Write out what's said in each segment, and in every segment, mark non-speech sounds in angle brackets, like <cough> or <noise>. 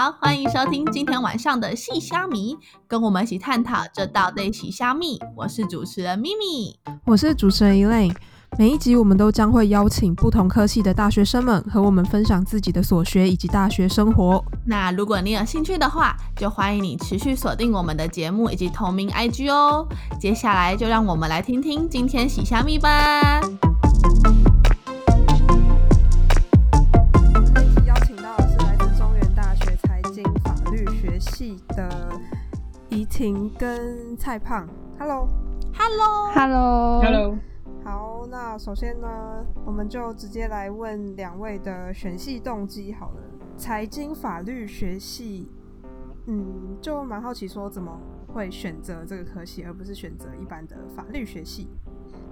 好，欢迎收听今天晚上的细虾米，跟我们一起探讨这道对细虾米。我是主持人咪咪，我是主持人 Elaine。每一集我们都将会邀请不同科系的大学生们和我们分享自己的所学以及大学生活。那如果你有兴趣的话，就欢迎你持续锁定我们的节目以及同名 IG 哦。接下来就让我们来听听今天洗虾米吧。婷跟蔡胖。Hello，Hello，Hello，Hello，好，那首先呢，我们就直接来问两位的选系动机好了。财经法律学系，嗯，就蛮好奇说怎么会选择这个科系，而不是选择一般的法律学系。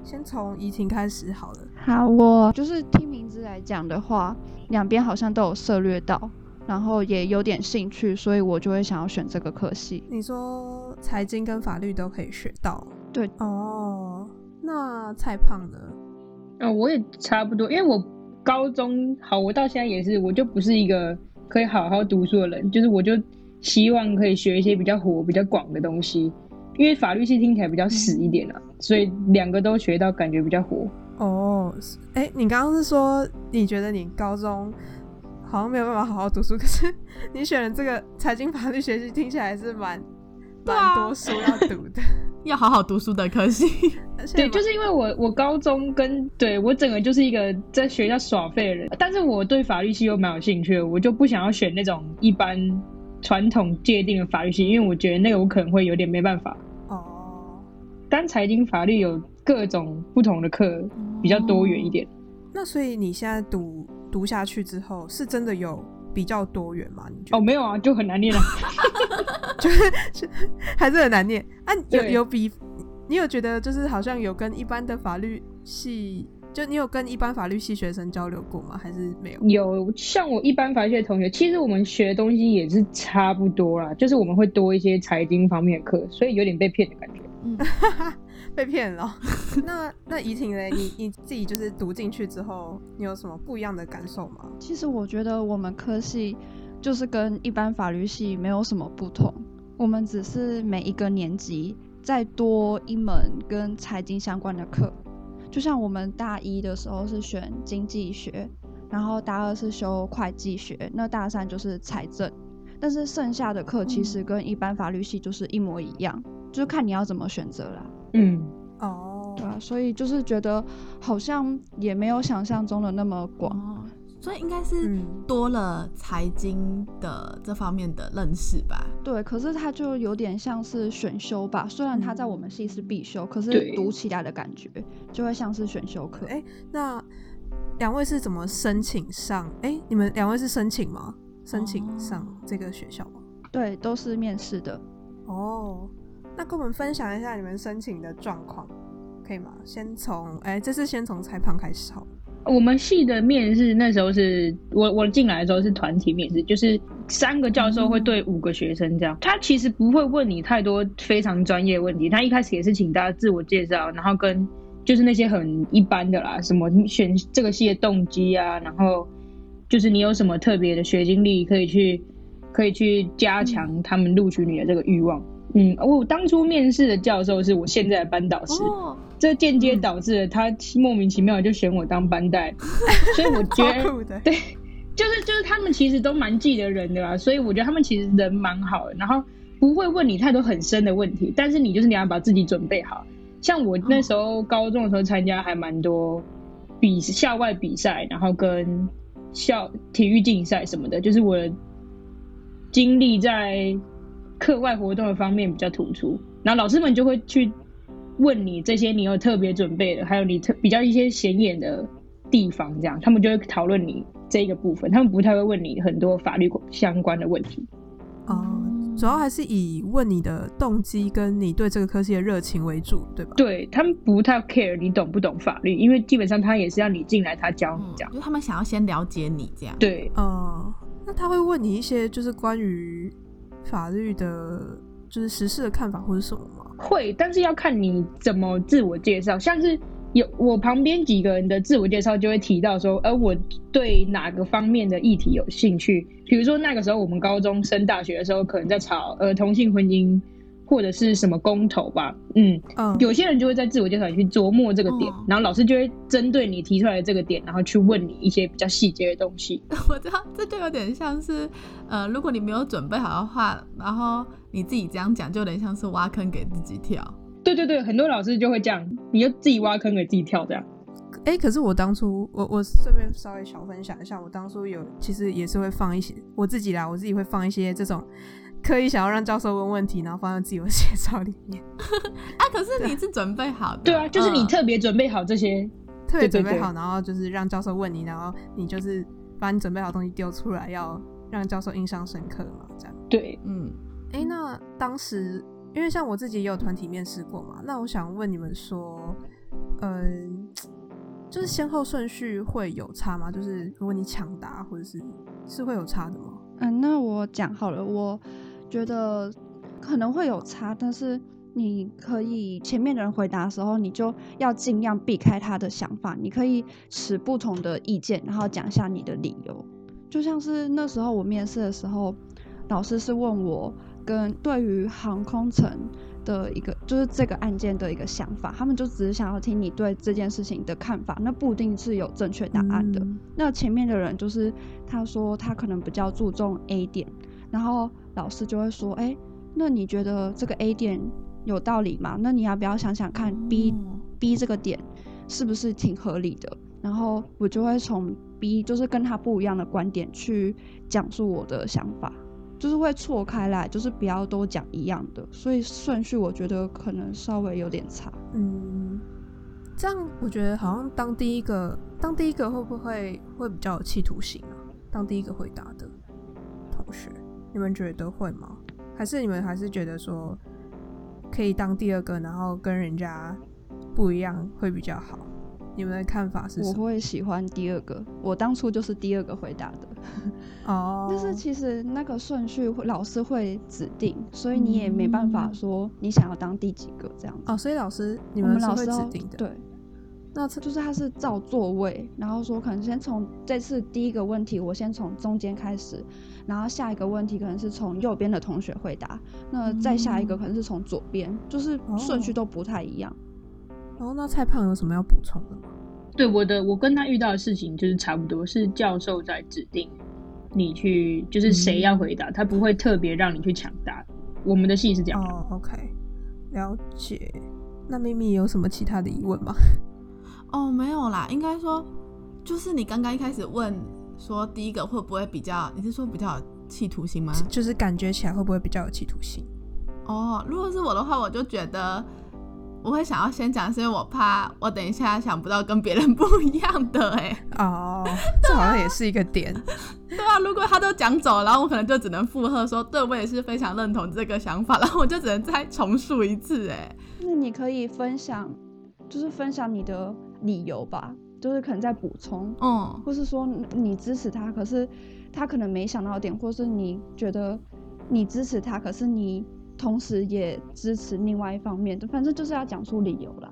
先从怡婷开始好了。好，我就是听名字来讲的话，两边好像都有涉略到，然后也有点兴趣，所以我就会想要选这个科系。你说财经跟法律都可以学到，对哦。那蔡胖呢？哦，我也差不多，因为我高中好，我到现在也是，我就不是一个可以好好读书的人，就是我就希望可以学一些比较活、比较广的东西，因为法律系听起来比较死一点啊，所以两个都学到，感觉比较活。哦，哎，你刚刚是说你觉得你高中好像没有办法好好读书，可是你选了这个财经法律学习，听起来是蛮蛮多书要读的，<laughs> 要好好读书的科系。对，就是因为我我高中跟对我整个就是一个在学校耍废的人，但是我对法律系又蛮有兴趣的，我就不想要选那种一般传统界定的法律系，因为我觉得那个我可能会有点没办法。哦，但财经法律有各种不同的课，比较多元一点。那所以你现在读读下去之后，是真的有比较多元吗？你觉得？哦，没有啊，就很难念了，<laughs> 就是还是很难念啊。有有比你有觉得就是好像有跟一般的法律系，就你有跟一般法律系学生交流过吗？还是没有？有像我一般法律系的同学，其实我们学的东西也是差不多啦，就是我们会多一些财经方面的课，所以有点被骗的感觉。<laughs> 被骗了。<laughs> 那那怡婷嘞，你你自己就是读进去之后，你有什么不一样的感受吗？其实我觉得我们科系就是跟一般法律系没有什么不同，我们只是每一个年级再多一门跟财经相关的课。就像我们大一的时候是选经济学，然后大二是修会计学，那大三就是财政。但是剩下的课其实跟一般法律系就是一模一样，就是看你要怎么选择啦。嗯，哦，对啊，所以就是觉得好像也没有想象中的那么广。哦，所以应该是嗯多了财经的这方面的认识吧。对，可是它就有点像是选修吧，虽然它在我们系是必修，可是读起来的感觉就会像是选修课。哎、那两位是怎么申请上？哎、你们两位是申请吗？申请上这个学校吗？对，都是面试的。哦，那跟我们分享一下你们申请的状况，可以吗？先从哎、这是先从裁判开始好了。我们系的面试那时候是我我进来的时候是团体面试，就是三个教授会对五个学生这样。他其实不会问你太多非常专业问题，他一开始也是请大家自我介绍，然后跟就是那些很一般的啦，什么选这个系的动机啊，然后就是你有什么特别的学经历可以去可以去加强他们录取你的这个欲望。嗯，我当初面试的教授是我现在的班导师，哦，这间接导致了他莫名其妙就选我当班带，<laughs> 所以我觉得对，就是就是他们其实都蛮记得人的啦，所以我觉得他们其实人蛮好的，然后不会问你太多很深的问题，但是你就是你要把自己准备好。像我那时候高中的时候参加还蛮多比校外比赛，然后跟校体育竞赛什么的，就是我的经历在课外活动的方面比较突出，然后老师们就会去问你这些你有特别准备的，还有你特比较一些显眼的地方，这样他们就会讨论你这一个部分，他们不太会问你很多法律相关的问题。哦，主要还是以问你的动机跟你对这个科系的热情为主，对吧？对他们不太 care 你懂不懂法律，因为基本上他也是要你进来，他教你嗯这样。就他们想要先了解你这样。对，嗯，那他会问你一些就是关于法律的，就是实事的看法或者什么吗？会，但是要看你怎么自我介绍。像是有我旁边几个人的自我介绍就会提到说，呃，我对哪个方面的议题有兴趣。比如说那个时候我们高中升大学的时候，可能在吵呃同性婚姻或者是什么公投吧，嗯，嗯，有些人就会在自我介绍里去琢磨这个点，嗯然后老师就会针对你提出来的这个点，然后去问你一些比较细节的东西。<laughs> 我知道这就有点像是，呃，如果你没有准备好的话，然后你自己这样讲，就有点像是挖坑给自己跳。对对对，很多老师就会这样，你就自己挖坑给自己跳这样。哎、可是我当初，我我顺便稍微小分享一下，我当初有其实也是会放一些我自己啦，我自己会放一些这种刻意想要让教授问问题，然后放在自己的介绍里面，<laughs> 啊，可是你是准备好的。对啊，就是你嗯特别准备好这些，特别准备好，然后就是让教授问你，然后你就是把你准备好的东西丢出来，要让教授印象深刻嘛，这样。对，嗯，哎、那当时因为像我自己也有团体面试过嘛，那我想问你们说，嗯、就是先后顺序会有差吗？就是如果你抢答或者是是会有差的吗？嗯，那我讲好了，我觉得可能会有差，但是你可以前面的人回答的时候，你就要尽量避开他的想法，你可以持不同的意见，然后讲一下你的理由。就像是那时候我面试的时候，老师是问我跟对于航空城的一个就是这个案件的一个想法，他们就只是想要听你对这件事情的看法，那不一定是有正确答案的。嗯那前面的人就是他说他可能比较注重 A 点，然后老师就会说，哎、那你觉得这个 A 点有道理吗？那你要不要想想看 B、哦 B 这个点是不是挺合理的？然后我就会从 B 就是跟他不一样的观点去讲述我的想法，就是会错开来，就是不要都讲一样的，所以顺序我觉得可能稍微有点差。嗯，这样我觉得好像当第一个，当第一个会不会会比较有企图心啊？当第一个回答的同学，你们觉得会吗？还是你们还是觉得说可以当第二个，然后跟人家不一样会比较好？你们的看法是我什么？会喜欢第二个，我当初就是第二个回答的。<laughs> 哦，<laughs> 但是其实那个顺序会老师会指定，所以你也没办法嗯说你想要当第几个这样子。哦，所以老师你们老师要指定的，，对，那这就是他是照座位，然后说可能先从这次第一个问题，我先从中间开始，然后下一个问题可能是从右边的同学回答，那再下一个嗯可能是从左边，就是顺序哦都不太一样。然后那蔡胖有什么要补充的吗？对我的，我跟他遇到的事情就是差不多，是教授在指定你去，就是谁要回答，他不会特别让你去抢答。我们的戏是这样，哦，OK，了解。那咪咪有什么其他的疑问吗？哦，没有啦，应该说就是你刚刚一开始问说第一个会不会比较，你是说比较有企图心吗？就是感觉起来会不会比较有企图心？哦，如果是我的话，我就觉得我会想要先讲，是因为我怕我等一下想不到跟别人 <laughs> 不一样的哎、哦，这好像也是一个点。对啊，如果他都讲走，然后我可能就只能附和说，对我也是非常认同这个想法，<laughs> 然后我就只能再重述一次哎。那你可以分享，就是分享你的理由吧，就是可能在补充，嗯，或是说你你支持他，可是他可能没想到点，或是你觉得你支持他，可是你同时也支持另外一方面，反正就是要讲出理由啦，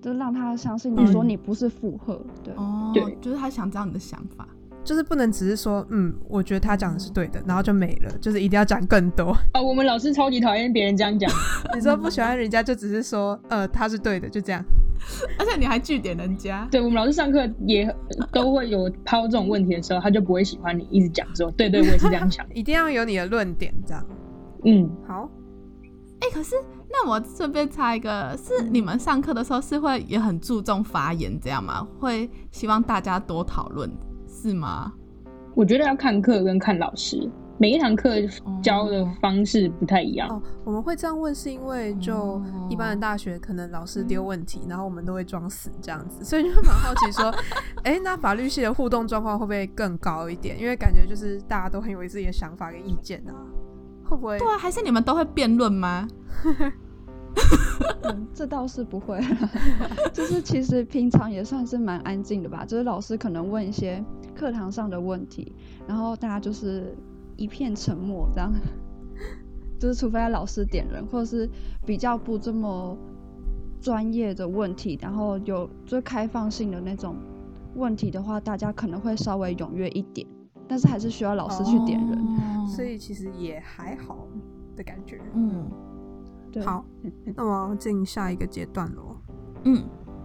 就让他相信你说嗯你不是附和，对。哦，对就是他想知道你的想法。就是不能只是说，嗯，我觉得他讲的是对的，然后就没了，就是一定要讲更多。啊，我们老师超级讨厌别人这样讲。<laughs> 你说不喜欢人家，就只是说，呃，他是对的，就这样。<laughs> 而且你还据点人家，对我们老师上课也都会有抛这种问题的时候，他就不会喜欢你一直讲说，对对，我也是这样想。<laughs> 一定要有你的论点，这样。嗯，好，哎、可是那我顺便插一个，是你们上课的时候是会也很注重发言这样吗？会希望大家多讨论是吗？我觉得要看课跟看老师，每一堂课教的方式不太一样。哦，我们会这样问，是因为就哦一般的大学，可能老师丢问题，然后我们都会装死这样子，所以就蛮好奇说，<laughs> 哎、那法律系的互动状况会不会更高一点？因为感觉就是大家都很有自己的想法跟意见啊，会不会？对啊，还是你们都会辩论吗？<laughs> 嗯，这倒是不会，<laughs> 就是其实平常也算是蛮安静的吧。就是老师可能问一些课堂上的问题，然后大家就是一片沉默这样。<laughs> 就是除非老师点人，或者是比较不这么专业的问题，然后有最开放性的那种问题的话，大家可能会稍微踊跃一点，但是还是需要老师去点人。哦所以其实也还好的感觉。嗯对，好，那我要进下一个阶段喽。嗯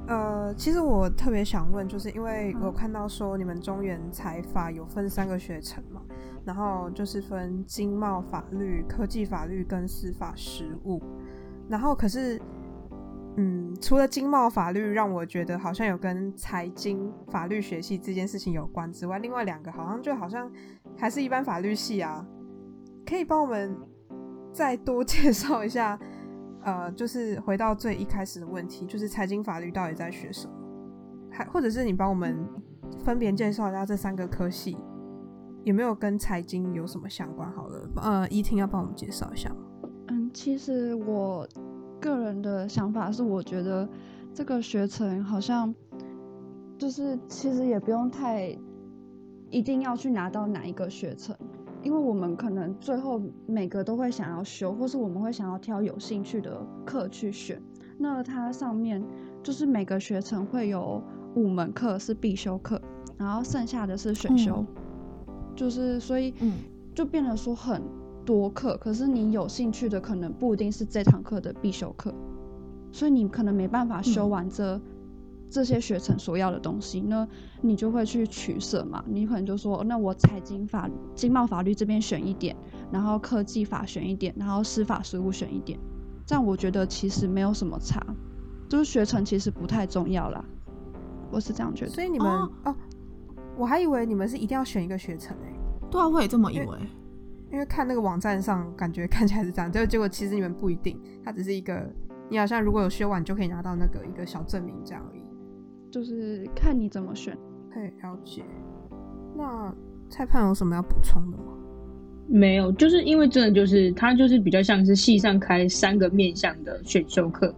呃，其实我特别想问，就是因为我看到说你们中原财法有分三个学程嘛，然后就是分经贸法律、科技法律跟司法实务，然后可是，嗯，除了经贸法律让我觉得好像有跟财经法律学系这件事情有关之外，另外两个好像就好像还是一般法律系啊，可以帮我们再多 <laughs> 介绍一下？呃，就是回到最一开始的问题，就是财经法律到底在学什么？还或者是你帮我们分别介绍一下这三个科系有没有跟财经有什么相关？好了，呃，依婷要帮我们介绍一下吗？嗯，其实我个人的想法是，我觉得这个学程好像就是其实也不用太一定要去拿到哪一个学程，因为我们可能最后每个都会想要修，或是我们会想要挑有兴趣的课去选。那它上面就是每个学程会有五门课是必修课，然后剩下的是选修，就是所以嗯。就变得说很多课，可是你有兴趣的可能不一定是这堂课的必修课，所以你可能没办法修嗯完这、这些学程所要的东西，那你就会去取舍嘛，你可能就说，那我财经法、经贸法律这边选一点，然后科技法选一点，然后司法实务选一点，这样我觉得其实没有什么差，就是学程其实不太重要啦，我是这样觉得。所以你们哦哦我还以为你们是一定要选一个学程诶、对啊，我也这么以因为。因为看那个网站上感觉 <laughs> 看起来是这样，结果结果其实你们不一定，它只是一个你好像如果有修完就可以拿到那个一个小证明这样而已。就是看你怎么选。可以了解。那蔡盼有什么要补充的吗？没有，就是因为真的就是它就是比较像是系上开三个面向的选修课，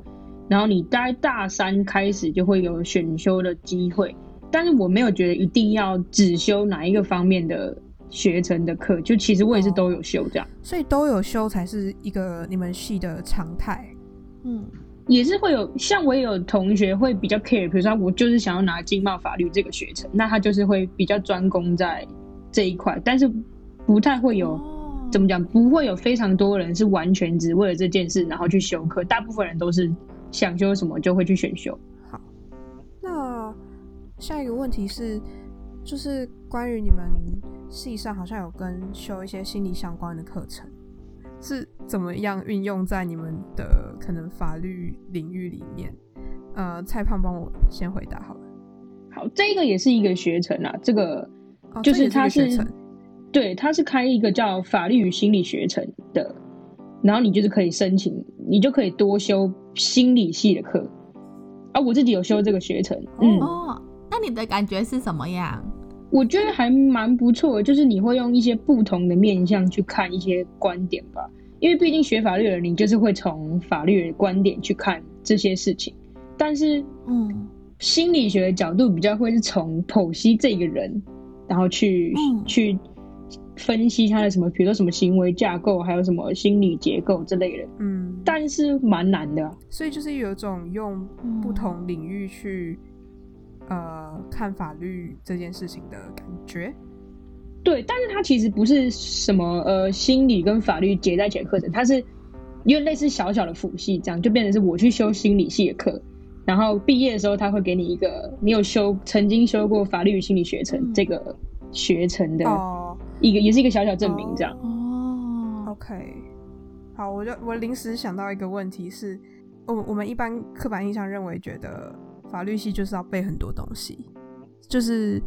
然后你大概大三开始就会有选修的机会，但是我没有觉得一定要只修哪一个方面的学程的课，就其实我也是都有修这样，所以都有修才是一个你们系的常态。嗯也是会有像我也有同学会比较 care，比如说我就是想要拿经贸法律这个学程，那他就是会比较专攻在这一块，但是不太会有。哦怎么讲？不会有非常多人是完全只为了这件事然后去修课，大部分人都是想修什么就会去选修。下一个问题是，就是关于你们系上好像有跟修一些心理相关的课程，是怎么样运用在你们的可能法律领域里面？呃，蔡胖帮我先回答好了。好，这个也是一个学程啊，这个哦，就是一它是对，它是开一个叫法律与心理学程的，然后你就是可以申请，你就可以多修心理系的课。啊，我自己有修这个学程，嗯，你的感觉是什么样？我觉得还蛮不错的，就是你会用一些不同的面向去看一些观点吧，因为毕竟学法律的人，你就是会从法律的观点去看这些事情，但是嗯。心理学的角度比较会是从剖析这个人，然后去、嗯。去分析他的什么，比如说什么行为架构，还有什么心理结构之类的，嗯，但是蛮难的啊、所以就是有一种用嗯不同领域去、呃看法律这件事情的感觉。对，但是它其实不是什么呃心理跟法律结在一起的课程，它是因为类似小小的辅系，这样就变成是我去修心理系的课，然后毕业的时候他会给你一个你有修曾经修过法律与心理学程、嗯这个学程的哦一个，也是一个小小证明这样。哦，，OK，好，我就我临时想到一个问题是，我我们一般刻板印象认为觉得法律系就是要背很多东西，就是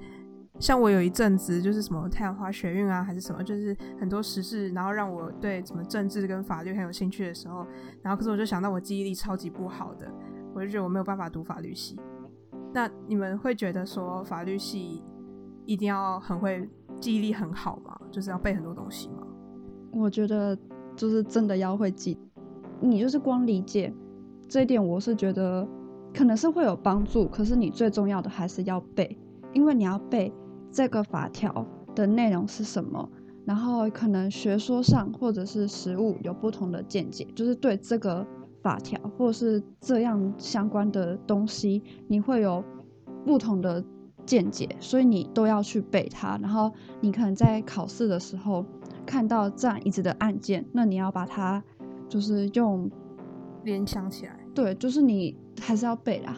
像我有一阵子就是什么太阳花学运啊，还是什么，就是很多时事，然后让我对什么政治跟法律很有兴趣的时候，然后可是我就想到我记忆力超级不好的，我就觉得我没有办法读法律系。那你们会觉得说法律系一定要很会记忆力很好吗？就是要背很多东西吗？我觉得就是真的要会记，你就是光理解这一点，我是觉得可能是会有帮助，可是你最重要的还是要背，因为你要背这个法条的内容是什么，然后可能学说上或者是实务有不同的见解，就是对这个法条或者是这样相关的东西，你会有不同的见解，所以你都要去背它。然后你可能在考试的时候看到这样一直的案件，那你要把它就是用联想起来。对，就是你还是要背啦，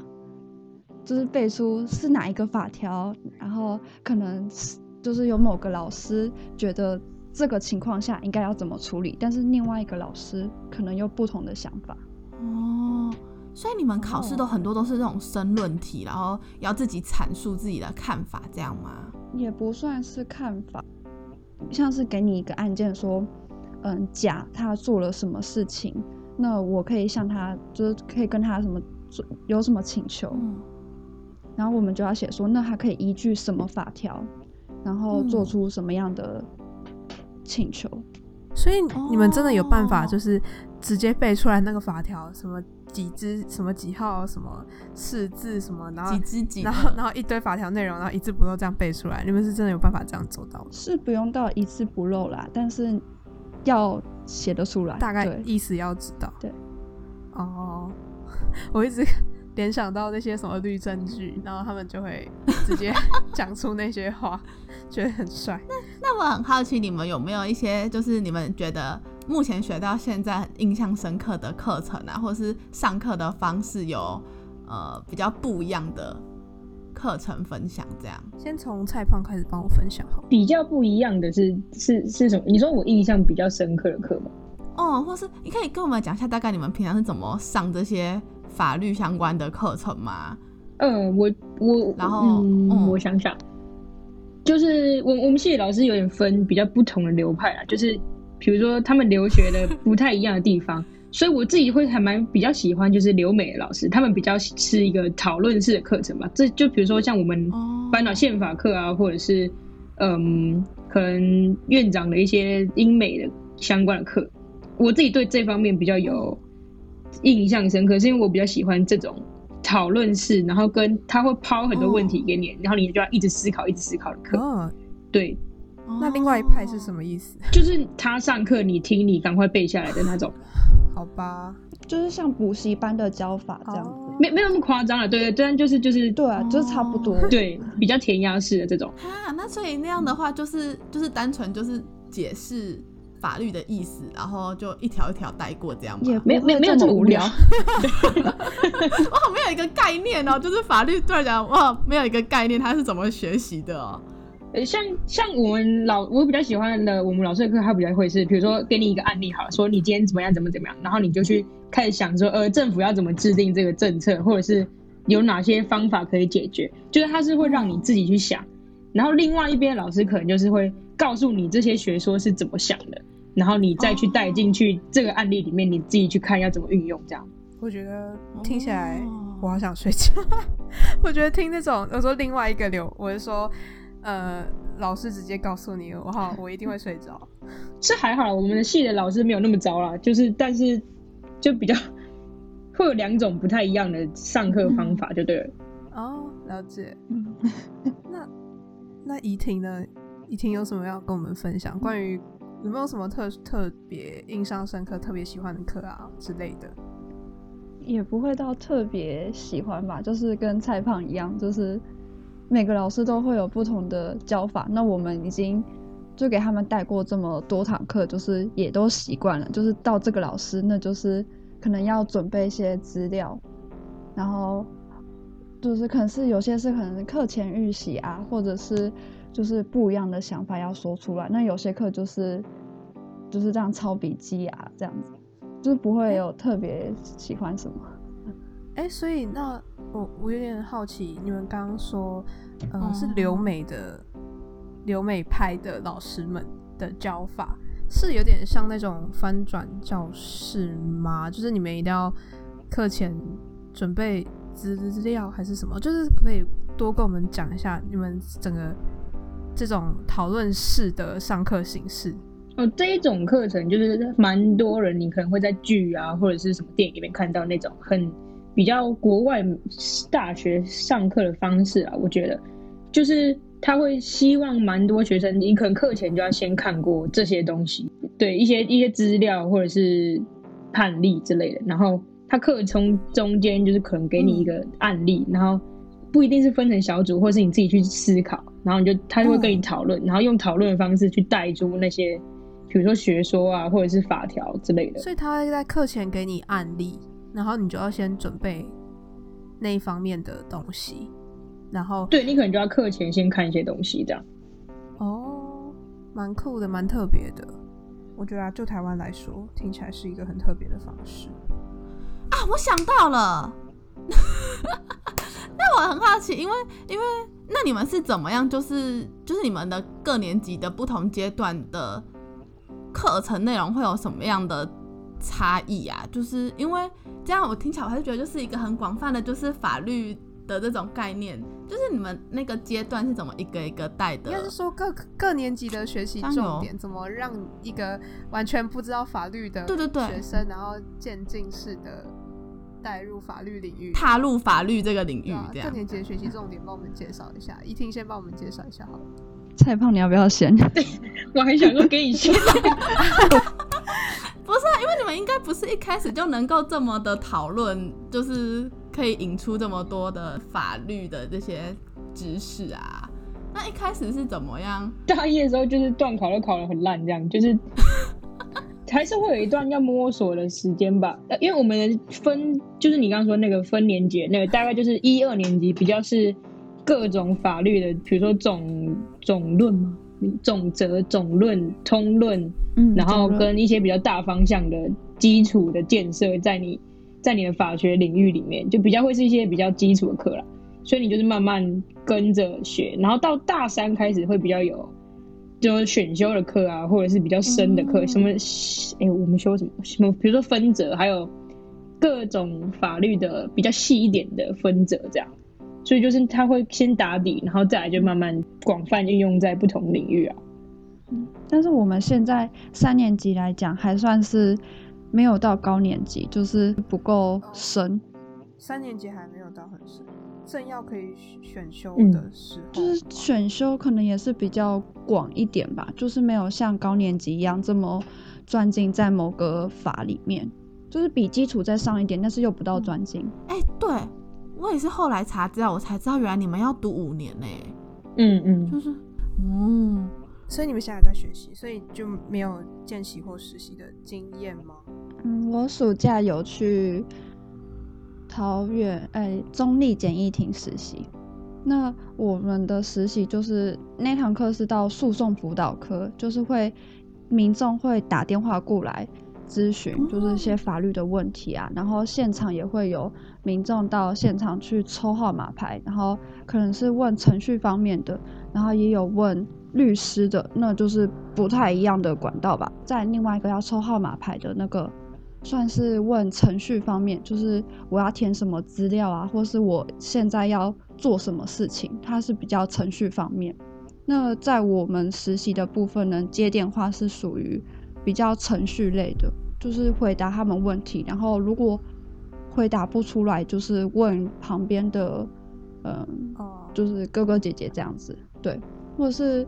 就是背出是哪一个法条，然后可能是就是有某个老师觉得这个情况下应该要怎么处理，但是另外一个老师可能有不同的想法。哦，所以你们考试都很多都是这种申论题，然后要自己阐述自己的看法，这样吗？也不算是看法，像是给你一个案件说，嗯，甲他做了什么事情，那我可以向他，就是可以跟他什么有什么请求，嗯，然后我们就要写说，那他可以依据什么法条，然后做嗯出什么样的请求。所以你们真的有办法，哦就是直接背出来那个法条，什么几支、什么几号、什么四字什么，然后几支几，然后然后一堆法条内容，然后一字不漏这样背出来。你们是真的有办法这样做到的？是不用到一字不漏啦，但是要写得出来，大概意思要知道。对。哦，<laughs> 我一直 <laughs> 联想到那些什么律政剧，然后他们就会直接讲出那些话，<laughs> 觉得很帅。那那我很好奇，你们有没有一些就是你们觉得目前学到现在很印象深刻的课程啊，或者是上课的方式有呃比较不一样的课程分享？这样先从蔡胖开始帮我分享好。比较不一样的是是是什么？你说我印象比较深刻的课吗？哦，或是你可以跟我们讲一下，大概你们平常是怎么上这些法律相关的课程吗？嗯，我我然后嗯，嗯我想想，就是我我们系的老师有点分比较不同的流派啊，就是比如说他们留学的不太一样的地方，所以我自己会还蛮比较喜欢就是留美的老师，他们比较是一个讨论式的课程吧。这就比如说像我们哦班导宪法课啊，或者是嗯，可能院长的一些英美的相关的课，我自己对这方面比较有印象深刻，是因为我比较喜欢这种讨论式，然后跟他会抛很多问题给你，然后你就要一直思考、一直思考的课。哦，对，那另外一派是什？么意思？就是他上课你听，你赶快背下来的那种，好吧，就是像补习班的教法这样子。哦没没有那么夸张了。对对，但就是就是对啊，就是差不多。对比较填鸭式的这种。啊，那所以那样的话，就是就是单纯就是解释法律的意思，然后就一条一条带过这样吗？也没没没有这么无聊，<laughs> 哇，没有一个概念哦，就是法律对我来讲，哇，没有一个概念，它是怎么学习的哦？呃，像像我们老我比较喜欢的，我们老师的课，他比较会是，比如说给你一个案例好了，说你今天怎么样，怎么怎么样，然后你就去开始想说，呃，政府要怎么制定这个政策，或者是有哪些方法可以解决，就是他是会让你自己去想，然后另外一边的老师可能就是会告诉你这些学说是怎么想的，然后你再去带进去这个案例里面，你自己去看要怎么运用这样。我觉得听起来哦我好想睡觉。<laughs> 我觉得听那种，有时候另外一个流，我是说，呃，老师直接告诉你，我好，我一定会睡着。<laughs> 这还好，我们的系的老师没有那么糟啦，就是但是就比较会有两种不太一样的上课方法，就对了。哦，了解。嗯 <laughs> 那那怡婷呢？怡婷有什么要跟我们分享？关于有没有什么特特别印象深刻、特别喜欢的课啊之类的？也不会到特别喜欢吧，就是跟蔡胖一样，就是每个老师都会有不同的教法。那我们已经就给他们带过这么多堂课，就是也都习惯了。就是到这个老师，那就是可能要准备一些资料，然后就是可能是有些是可能课前预习啊，或者是就是不一样的想法要说出来。那有些课就是就是这样抄笔记啊，这样子。就是不会有特别喜欢什么。哎、所以那我我有点好奇，你们刚刚说，呃，哦是留美的留美派的老师们的教法，是有点像那种翻转教室吗？就是你们一定要课前准备资料还是什么？就是可以多跟我们讲一下你们整个这种讨论式的上课形式？哦，这一种课程就是蛮多人，你可能会在剧啊或者是什么电影里面看到那种很比较国外大学上课的方式啊。我觉得就是他会希望蛮多学生，你可能课前就要先看过这些东西，对一些一些资料或者是判例之类的，然后他课从中间就是可能给你一个案例，然后不一定是分成小组，或是你自己去思考，然后你就他就会跟你讨论，然后用讨论的方式去带出那些，比如说学说啊，或者是法条之类的。所以他会在课前给你案例，然后你就要先准备那一方面的东西，然后对你可能就要课前先看一些东西，这样。哦，蛮酷的，蛮特别的。我觉得啊，就台湾来说，听起来是一个很特别的方式。啊，我想到了，<laughs> 那我很好奇，因为因为那你们是怎么样？就是就是你们的各年级的不同阶段的课程内容会有什么样的差异啊？就是因为这样，我听起来我还是觉得就是一个很广泛的，就是法律的这种概念。就是你们那个阶段是怎么一个一个带的？应该是说各各年级的学习重点，怎么让一个完全不知道法律的对对对学生，然后渐进式的带入法律领域，踏入法律这个领域。各年级的学习重点，帮我们介绍一下。一听先帮我们介绍一下好了。蔡胖，你要不要先？<laughs> 我还想说给你先，<laughs> 不是啊，因为你们应该不是一开始就能够这么的讨论，就是可以引出这么多的法律的这些知识啊。那一开始是怎么样？大一的时候就是段考都考得很烂，这样就是还是会有一段要摸索的时间吧。因为我们的分就是你刚刚说那个分年级，那个大概就是一二年级比较是各种法律的，比如说总总论嘛、总则、总论、通论，嗯然后跟一些比较大方向的基础的建设，在你在你的法学领域里面，就比较会是一些比较基础的课啦。所以你就是慢慢跟着学，然后到大三开始会比较有，就是选修的课啊，或者是比较深的课，嗯什么，哎、我们修什么什么，比如说分则，还有各种法律的比较细一点的分则，这样。所以就是他会先打底，然后再来就慢慢广泛应用在不同领域啊。但是我们现在三年级来讲，还算是没有到高年级，就是不够深。三年级还没有到很深，正要可以选修嗯的时候，就是选修可能也是比较广一点吧，就是没有像高年级一样这么钻进在某个法里面，就是比基础再上一点，但是又不到专精。哎、对我也是后来查资料，我才知道原来你们要读五年呢、嗯嗯，就是，嗯，所以你们现在在学习，所以就没有见习或实习的经验吗？嗯，我暑假有去桃园哎中立简易庭实习。那我们的实习就是那堂课是到诉讼辅导科，就是会民众会打电话过来咨询，就是一些法律的问题啊，然后现场也会有民众到现场去抽号码牌，然后可能是问程序方面的，然后也有问律师的，那就是不太一样的管道吧。在另外一个要抽号码牌的那个，算是问程序方面，就是我要填什么资料啊，或是我现在要做什么事情，它是比较程序方面。那在我们实习的部分呢，接电话是属于比较程序类的，就是回答他们问题，然后如果回答不出来，就是问旁边的，嗯，哦，就是哥哥姐姐这样子，对，或者是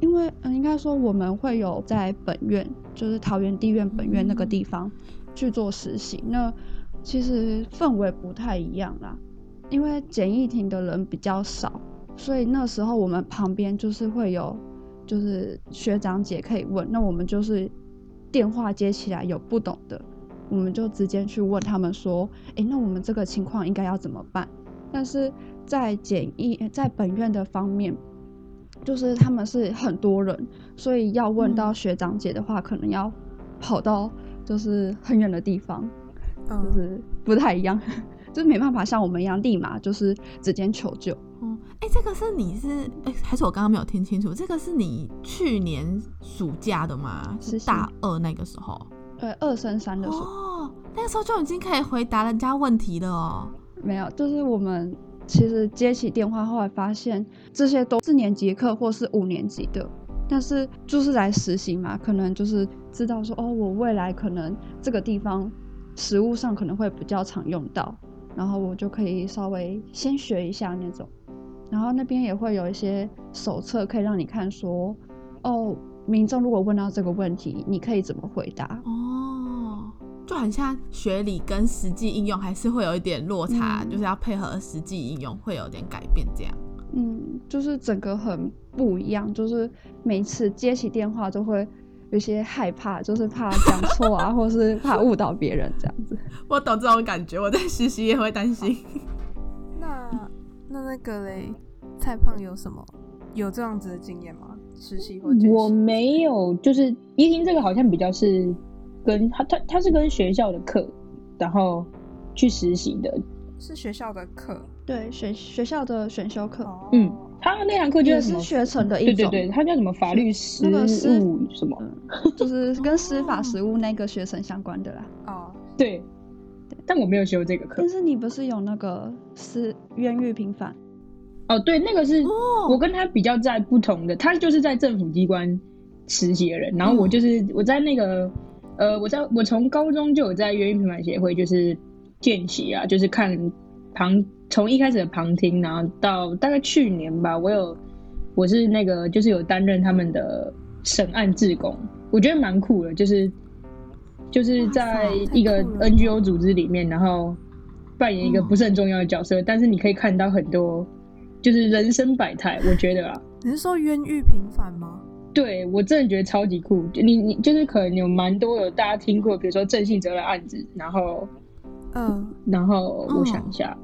因为嗯，应该说我们会有在本院，就是桃园地院本院那个地方去做实习，那其实氛围不太一样啦，因为简易庭的人比较少，所以那时候我们旁边就是会有就是学长姐可以问，那我们就是电话接起来有不懂的，我们就直接去问他们说，诶，那我们这个情况应该要怎么办？但是在简易在本院的方面，就是他们是很多人，所以要问到学长姐的话，可能要跑到就是很远的地方，就嗯，是不太一样，<laughs> 就是没办法像我们一样立马就是直接求救。哦，哎、这个是你是哎、还是我刚刚没有听清楚？这个是你去年暑假的吗？是大二那个时候？对，二升三的时候、哦，那个时候就已经可以回答人家问题了哦。没有，就是我们其实接起电话，后来发现这些都四年级课或是五年级的，但是就是来实习嘛，可能就是知道说哦，我未来可能这个地方实物上可能会比较常用到，然后我就可以稍微先学一下那种，然后那边也会有一些手册可以让你看说，哦，民众如果问到这个问题，你可以怎么回答？哦，就很像学理跟实际应用还是会有一点落差，嗯就是要配合实际应用会有点改变这样。嗯，就是整个很不一样，就是每次接起电话都会有些害怕，就是怕讲错啊，<laughs> 或是怕误导别人这样子。我懂这种感觉，我在实习也会担心。那那那个嘞，蔡胖有什么有这样子的经验吗？实习或见习我没有，就是一听这个好像比较是跟他他他是跟学校的课，然后去实习的。是学校的课对，学学校的选修课哦。嗯，他那堂课就是什么是学成的一种，对对对，他叫什么法律实那个是务什么？嗯，就是跟司法实务那个学程相关的啦。哦，对，但我没有修这个课但。是你不是有那个是冤狱平反？哦，对，那个是哦我跟他比较在不同的，他就是在政府机关实习的人，然后我就是我在那个呃，我在我从高中就有在冤狱平反协会就是见习啊，就是看旁从一开始的旁听，然后到大概去年吧，我有我是那个就是有担任他们的审案志工，我觉得蛮酷的，就是就是在一个 NGO 组织里面，然后扮演一个嗯不是很重要的角色，但是你可以看到很多就是人生百态，我觉得啊，你是说冤狱平反吗？对我真的觉得超级酷。你你就是可能有蛮多有大家听过，比如说郑信哲的案子，然后嗯，然后我想一下，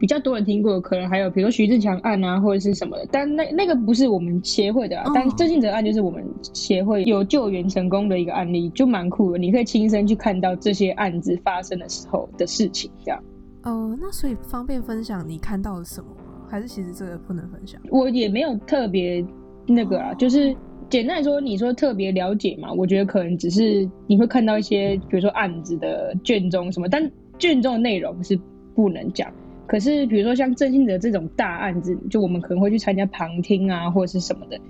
比较多人听过，可能还有比如说徐志强案啊，或者是什么的。但那那个不是我们协会的但郑信哲案就是我们协会有救援成功的一个案例，就蛮酷的。你可以亲身去看到这些案子发生的时候的事情，这样。哦，那所以方便分享你看到了什么吗？还是其实这个不能分享？我也没有特别那个啊，就是简单来说，你说特别了解嘛，我觉得可能只是你会看到一些，比如说案子的卷宗什么，但卷宗的内容是不能讲。可是比如说像郑信哲这种大案子，就我们可能会去参加旁听啊，或者是什么的，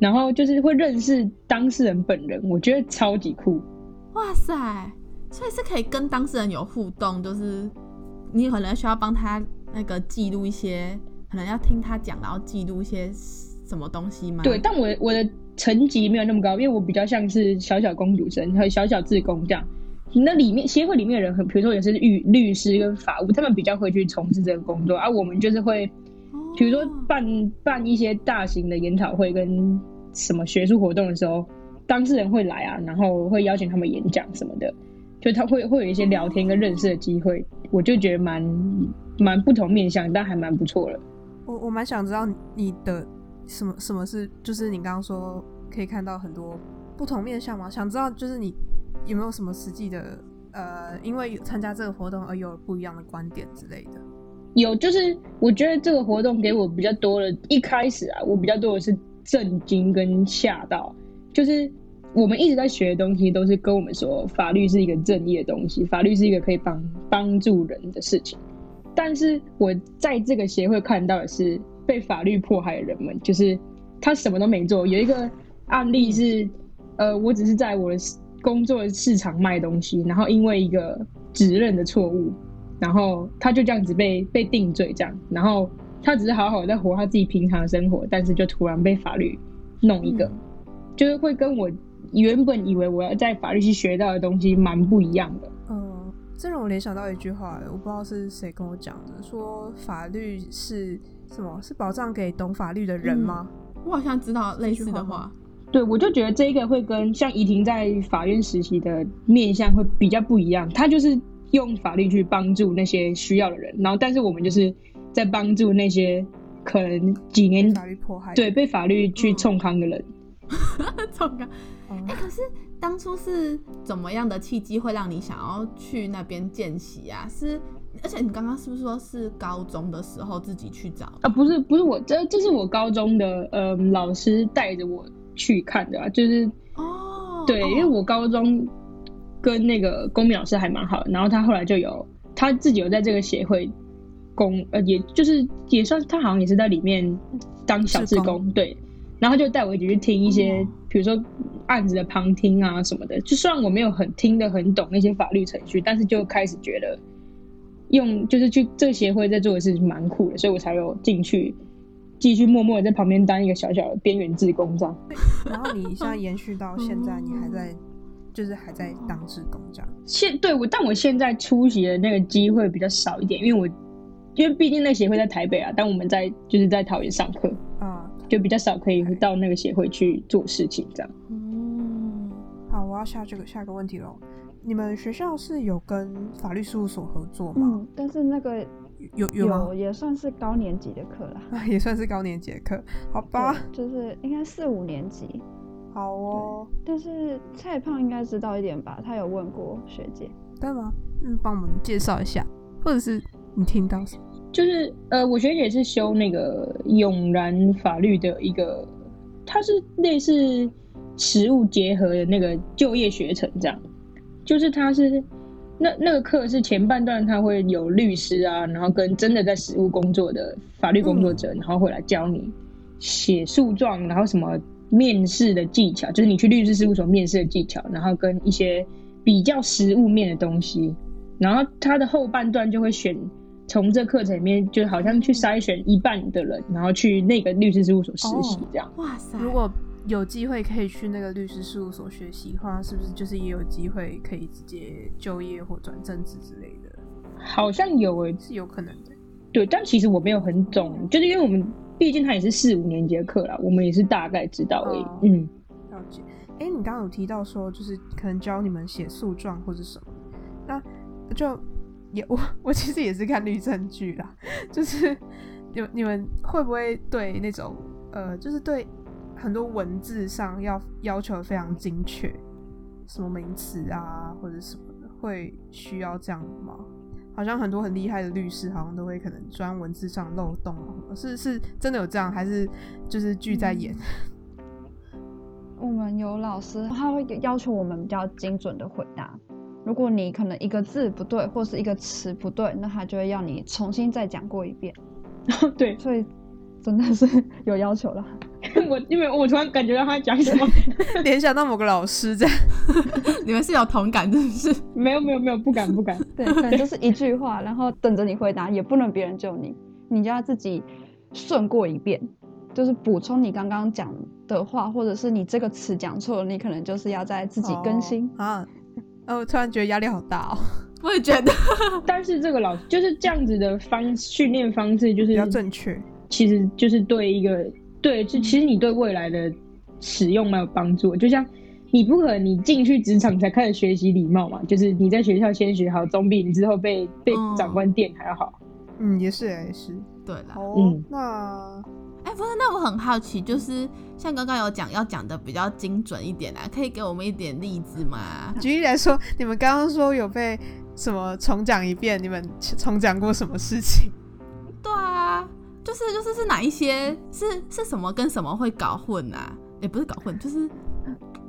然后就是会认识当事人本人，我觉得超级酷。哇塞，所以是可以跟当事人有互动，就是你可能需要帮他那个记录一些，可能要听他讲，然后记录一些什么东西吗？对，但我我的层级没有那么高，因为我比较像是小小公主生和小小自工这样。那里面协会里面的人很，比如说也是律律师跟法务，他们比较会去从事这个工作，而、我们就是会，哦，比如说办办一些大型的研讨会跟什么学术活动的时候，当事人会来啊，然后会邀请他们演讲什么的，就他会会有一些聊天跟认识的机会，我就觉得蛮蛮不同面向，但还蛮不错的。我我蛮想知道你的什么什么是，就是你刚刚说可以看到很多不同面向吗？想知道就是你有没有什么实际的呃，因为参加这个活动而有不一样的观点之类的。有，就是我觉得这个活动给我比较多的，一开始啊，我比较多的是震惊跟吓到，就是我们一直在学的东西都是跟我们说，法律是一个正义的东西，法律是一个可以帮帮助人的事情。但是我在这个协会看到的是被法律迫害的人们，就是他什么都没做。有一个案例是，呃，我只是在我的工作市场卖东西，然后因为一个指认的错误，然后他就这样子被被定罪，这样，然后他只是好好的在活他自己平常的生活，但是就突然被法律弄一个，就是会跟我原本以为我要在法律系学到的东西蛮不一样的。嗯，这让我联想到一句话，我不知道是谁跟我讲的，说法律是什么？是保障给懂法律的人吗？我好像知道类似的话。对，我就觉得这个会跟像怡婷在法院实习的面向会比较不一样，他就是用法律去帮助那些需要的人，然后但是我们就是在帮助那些可能几被年法律迫害。对被法律去嗯冲康的人。<laughs> 糟糕，嗯哎、可是当初是怎么样的契机会让你想要去那边见习啊？是，而且你刚刚是不是说是高中的时候自己去找的？啊，不是不是我，这这是我高中的呃老师带着我去看的啊，就是哦，对，哦。因为我高中跟那个公民老师还蛮好的，然后他后来就有他自己有在这个协会工呃，也就是也算他好像也是在里面当小志志工，对，然后就带我一起去听一些，哦。比如说案子的旁听啊什么的，就虽然我没有很听得很懂那些法律程序，但是就开始觉得用就是去这个协会在做的事情蛮酷的，所以我才有进去。继续默默的在旁边当一个小小的边缘志工这样。然后你现在延续到现在，你还在就是还在当志工这样。现对我，但我现在出席的那个机会比较少一点，因为我因为毕竟那协会在台北啊，但我们在就是在桃园上课，啊、就比较少可以到那个协会去做事情这样。嗯，好，我要下这个下一个问题喽。你们学校是有跟法律事务所合作吗？嗯，但是那个有有吗？有也算是高年级的课啦。啊，<laughs> 也算是高年级的课，好吧？就是应该四五年级。好哦，但是蔡胖应该知道一点吧？他有问过学姐。对吗？嗯，帮我们介绍一下，或者是你听到什么？就是呃，我学姐是修那个永然法律的一个，它是类似实务结合的那个就业学程这样。就是它是那那个课是前半段，他会有律师啊，然后跟真的在实务工作的法律工作者，然后会来教你写诉状，然后什么面试的技巧，就是你去律师事务所面试的技巧，然后跟一些比较实务面的东西。然后他的后半段就会选从这课程里面，就好像去筛选一半的人，然后去那个律师事务所实习这样。哇塞，如果有机会可以去那个律师事务所学习的话，是不是就是也有机会可以直接就业或转正职之类的？好像有诶、是有可能的。对，但其实我没有很懂，就是因为我们毕竟他也是四五年级的课啦，我们也是大概知道而已。哦嗯，了解。哎、你刚刚有提到说，就是可能教你们写诉状或者什么，那就也我 <laughs> 我其实也是看律政剧啦，就是你们你们会不会对那种呃，就是对很多文字上要要求非常精确，什么名词啊或者什么的，会需要这样吗？好像很多很厉害的律师，好像都会可能钻文字上漏洞啊，是是真的有这样，还是就是剧在演？我们有老师，他会要求我们比较精准的回答。如果你可能一个字不对，或是一个词不对，那他就会要你重新再讲过一遍。<laughs> 对所以真的是有要求了。<laughs> 我因为我突然感觉到他讲什么，<laughs> 联想到某个老师这样。<laughs> 你们是有同感，真的是没有没有没有，不敢不敢。对，可能就是一句话，然后等着你回答，也不能别人救你，你就要自己顺过一遍，就是补充你刚刚讲的话，或者是你这个词讲错了，你可能就是要再自己更新。哦啊。哦，我突然觉得压力好大哦，我也觉得，但是这个老就是这样子的方训练方式，就是比较正确。其实就是对一个对，就其实你对未来的使用蛮有帮助。就像你不可能你进去职场才开始学习礼貌嘛，就是你在学校先学好，总比你之后被被嗯长官电还要好。嗯，也是也是。对啦。哦，嗯那哎、不是，那我很好奇，就是像刚刚有讲要讲的比较精准一点啊，可以给我们一点例子吗？举例来说，你们刚刚说有被什么重讲一遍？你们重讲过什么事情？对啊，就是就是是哪一些是是什么跟什么会搞混啊？也不是搞混，就是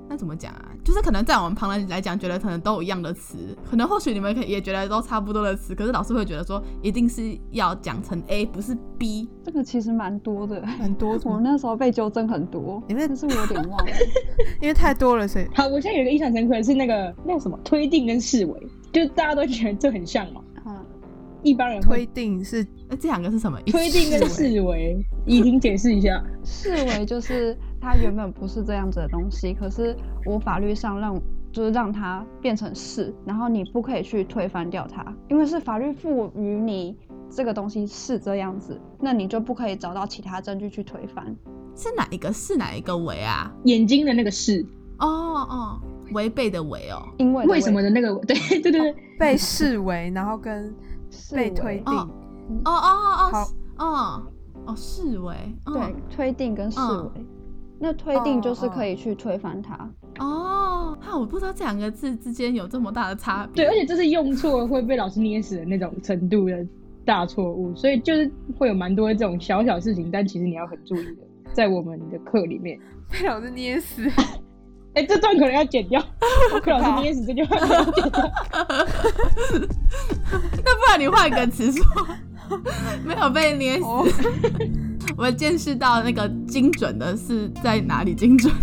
那怎么讲啊？就是可能在我们旁人来讲，觉得可能都有一样的词，可能或许你们可也觉得都差不多的词，可是老师会觉得说一定是要讲成 A，不是 B。这个其实蛮多的，很多 <laughs> 我，那时候被纠正很多，因为但是我有点忘了。<laughs> 因为太多了，所以好，我现在有一个印象深刻的是那个那个什么推定跟视为，就是大家都觉得这很像嘛，啊，一般人推定是哎、这两个是什么意思？推定跟视为，已经解释一下。视为就是它原本不是这样子的东西，可是我法律上让就是让它变成是，然后你不可以去推翻掉它，因为是法律赋予你这个东西是这样子，那你就不可以找到其他证据去推翻。是哪一个是哪一个为啊？眼睛的那个视，哦哦，违背的违哦。因为为什么的那个，对对对对，被视为，然后跟被推定。哦哦哦哦好哦哦哦，视为哦对推定跟视嗯为，那推定就是可以去推翻它。哦，哈，我不知道这两个字之间有这么大的差别。对，而且这是用错会被老师捏死的那种程度的大错误，所以就是会有蛮多这种小小事情，但其实你要很注意的，在我们的课里面。<laughs> 被老师捏死，<laughs> 哎、这段可能要剪掉，<laughs> 我可能捏死这句话可能要剪掉。<laughs> 那不然你换个词说，没有被捏死。哦 <laughs> 我见识到那个精准的是在哪里精准？